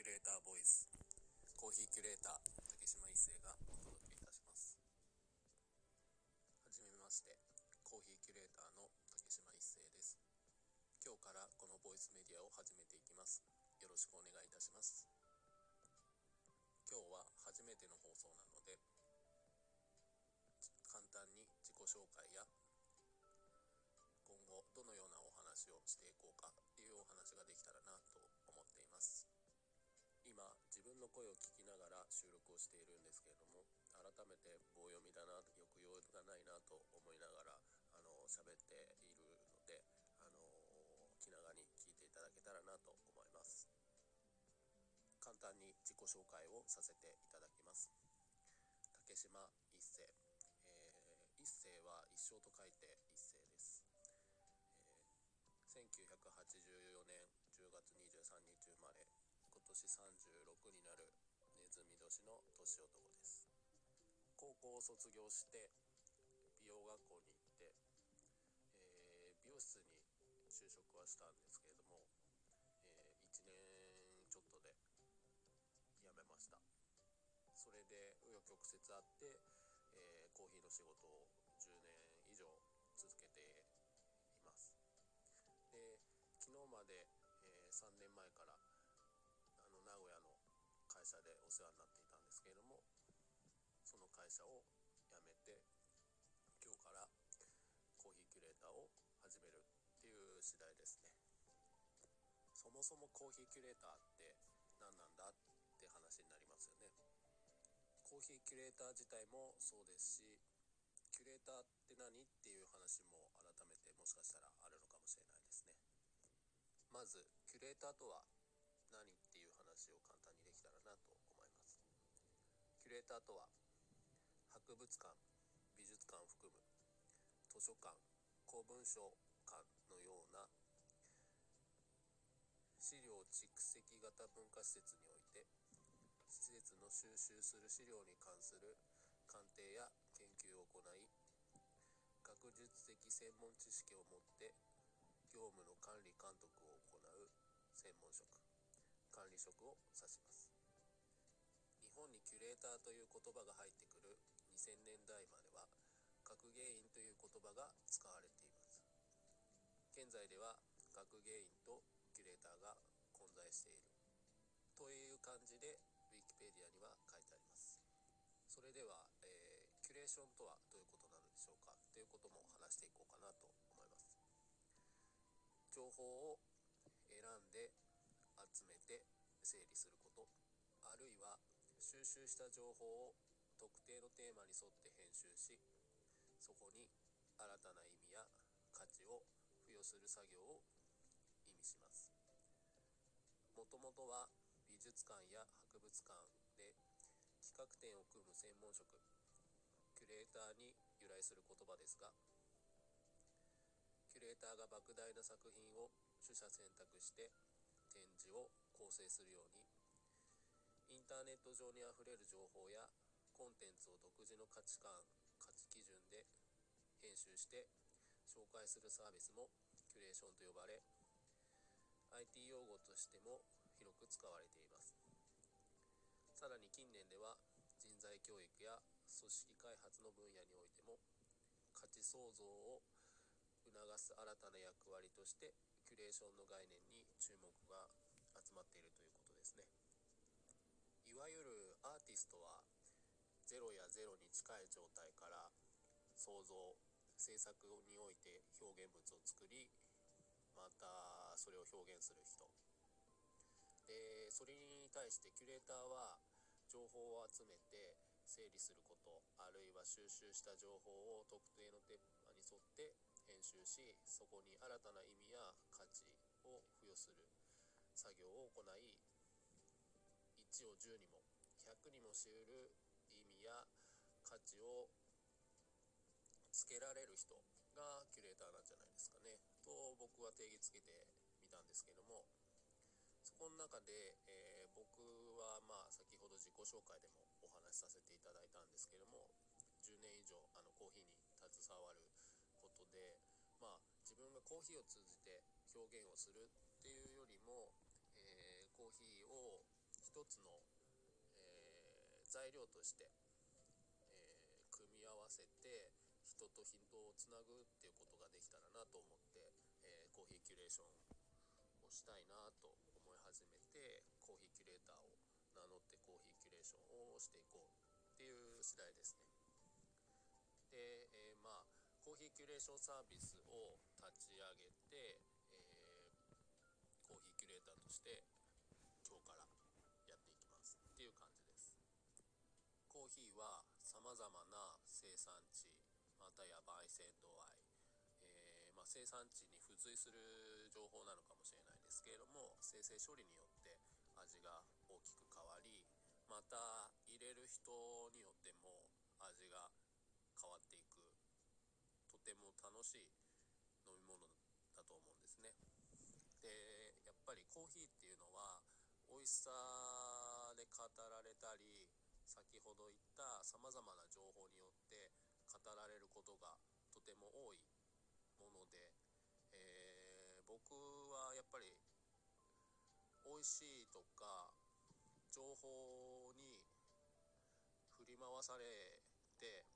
キュレーターボイス。コーヒーキュレーター竹島一生がお届けいたします。はじめまして。コーヒーキュレーターの竹島一生です。今日からこのボイスメディアを始めていきます。よろしくお願いいたします。今日は初めての放送なので簡単に自己紹介や今後どのようなお話をしていこうかっていうお話ができたらな収録をしているんですけれども改めて棒読みだな抑揚がないなと思いながらあの喋っているのであの気長に聞いていただけたらなと思います。簡単に自己紹介をさせていただきます。竹島一世、えー、一世は一生と書いて一世です。1984年10月23日生まれ今年36になるネズミ年の年男です。高校を卒業して美容学校に行って、えー、美容室に就職はしたんですけれども、えー、1年ちょっとで辞めました。それで紆余曲折あって、えー、コーヒーの仕事を10年以上続けています。で昨日まで、えー、3年前から会社でお世話になっていたんですけれどもその会社を辞めて今日からコーヒーキュレーターを始めるっていう次第ですね。そもそもコーヒーキュレーターって何なんだって話になりますよね。コーヒーキュレーター自体もそうですしキュレーターって何っていう話も改めてもしかしたらあるのかもしれないですね。まずキュレーターとは何っていう話を簡単にできたらなと思いますキュレーターとは博物館美術館を含む図書館公文書館のような資料蓄積型文化施設において施設の収集する資料に関する鑑定や研究を行い学術的専門知識を持って業務の管理監督を行う専門職管理職を指します。本にキュレーターという言葉が入ってくる2000年代までは学芸員という言葉が使われています。現在では学芸員とキュレーターが混在している。という感じで Wikipedia には書いてあります。それでは、えー、キュレーションとはどういうことなのでしょうか？ということも話していこうかなと思います。情報を選んで集めて整理することあるいは収集した情報を特定のテーマに沿って編集しそこに新たな意味や価値を付与する作業を意味します。もともとは美術館や博物館で企画展を組む専門職キュレーターに由来する言葉ですがキュレーターが莫大な作品を取捨選択して展示を構成するようにインターネット上にあふれる情報やコンテンツを独自の価値観価値基準で編集して紹介するサービスもキュレーションと呼ばれ IT 用語としても広く使われています。さらに近年では人材教育や組織開発の分野においても価値創造を促す新たな役割としてキュレーションの概念に注目が集まっているということですね。いわゆるアーティストは0や0に近い状態から創造制作において表現物を作りまたそれを表現する人。でそれに対してキュレーターは情報を集めて整理することあるいは収集した情報を特定のテーマに沿って編集しそこに新たな意味や価値を付与する作業を行い1を10にも100にもしうる意味や価値をつけられる人がキュレーターなんじゃないですかね。と僕は定義つけてみたんですけどもそこの中で、えー、僕はまあ先ほど自己紹介でもお話しさせていただいたんですけども10年以上あのコーヒーに携わることでまあ自分がコーヒーを通じて表現をするっていうよりも、えー、コーヒーを一つの、えー、材料として、えー、組み合わせて人と人をつなぐっていうことができたらなと思って、えー、コーヒーキュレーションをしたいなと思い始めてコーヒーキュレーターを名乗ってコーヒーキュレーションをしていこうっていう次第ですね。で、えー、まあコーヒーキュレーションサービスを立ち上げて、えー、コーヒーキュレーターとしてヒーはさまざまな生産地またや焙煎度合い、えー、まあ、生産地に付随する情報なのかもしれないですけれども生成処理によって味が大きく変わりまた入れる人によっても味が変わっていく。とても楽しい飲み物だと思うんですね。でやっぱりコーヒーっていうのは美味しさで語られたり先ほど言ったさまざまな情報によって語られることがとても多いもので、えー、僕はやっぱり美味しいとか情報に振り回されて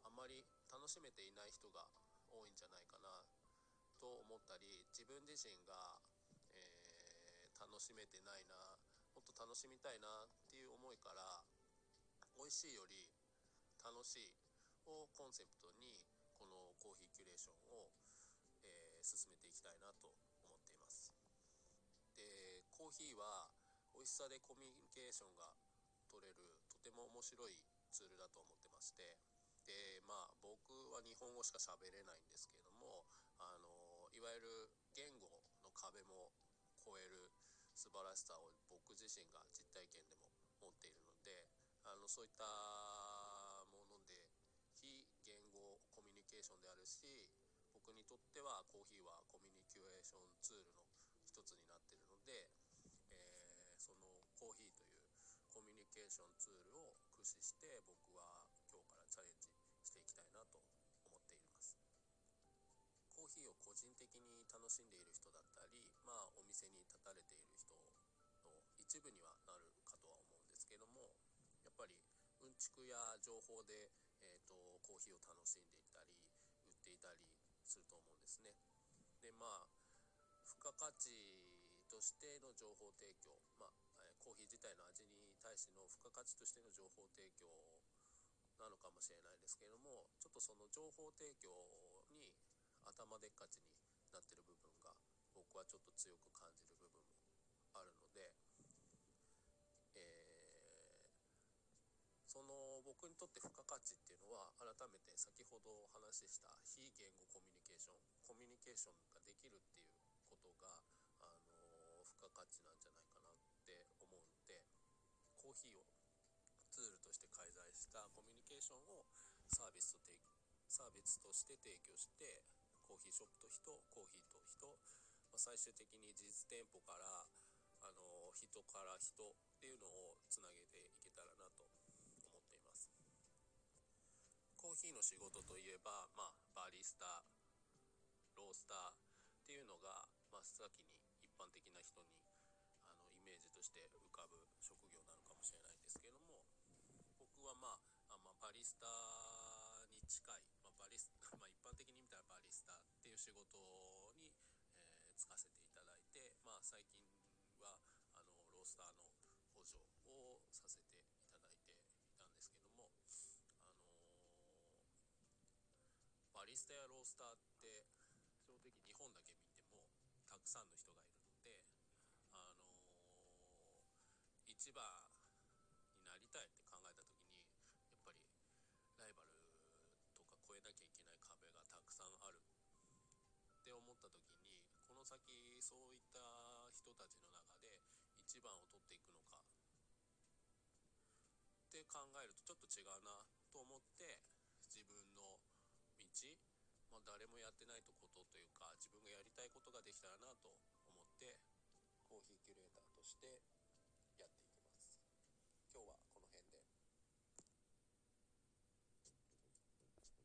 あまり楽しめていない人が多いんじゃないかなと思ったり自分自身が、えー、楽しめてないなもっと楽しみたいなっていう思いから美味しいより楽しいをコンセプトにこのコーヒーキュレーションを、えー、進めていきたいなと思っています。でコーヒーは美味しさでコミュニケーションが取れるとても面白いツールだと思ってましてでまあ僕は日本語しか喋れないんですけれどもあのいわゆる言語の壁も超える素晴らしさを僕自身が実体験でも持っているのであのそういったもので非言語コミュニケーションであるし僕にとってはコーヒーはコミュニケーションツールの一つになっているので、えー、そのコーヒーというコミュニケーションツールを駆使して僕はを個人的に楽しんでいる人だったりまあお店に立たれている人の一部にはなるかとは思うんですけどもやっぱりうんちくや情報でえーと、コーヒーを楽しんでいたり売っていたりすると思うんですね。でまあ付加価値としての情報提供、まあ、コーヒー自体の味に対しての付加価値としての情報提供なのかもしれないですけれどもちょっとその情報提供頭でっかちになってる部分が僕はちょっと強く感じる部分もあるので、えーその僕にとって付加価値っていうのは改めて先ほどお話しした非言語コミュニケーションコミュニケーションができるっていうことが、あの付加価値なんじゃないかなって思うのでコーヒーをツールとして介在したコミュニケーションをサービスとサービスとして提供してコーヒーショップと人コーヒーと人、まあ、最終的に実店舗からあの人から人っていうのをつなげていけたらなと思っています。コーヒーの仕事といえば、まあ、バリスタロースターっていうのが真っ先に一般的な人にあのイメージとして浮かぶ職業なのかもしれないんですけれども僕はまああ、まあ、バリスタに近い、まあ、一般的に見たらバリスタっていう仕事に、えー、就かせていただいて、まあ、最近はあのロースターの補助をさせていただいていたんですけども、あのー、バリスタやロースターって正直日本だけ見てもたくさんの人がいなきゃいけない壁がたくさんある。って思った時にこの先そういった人たちの中で一番を取っていくのか。って考えるとちょっと違うなと思って自分の道、まあ、誰もやってないことというか自分がやりたいことができたらなと思ってコーヒーキュレーターとして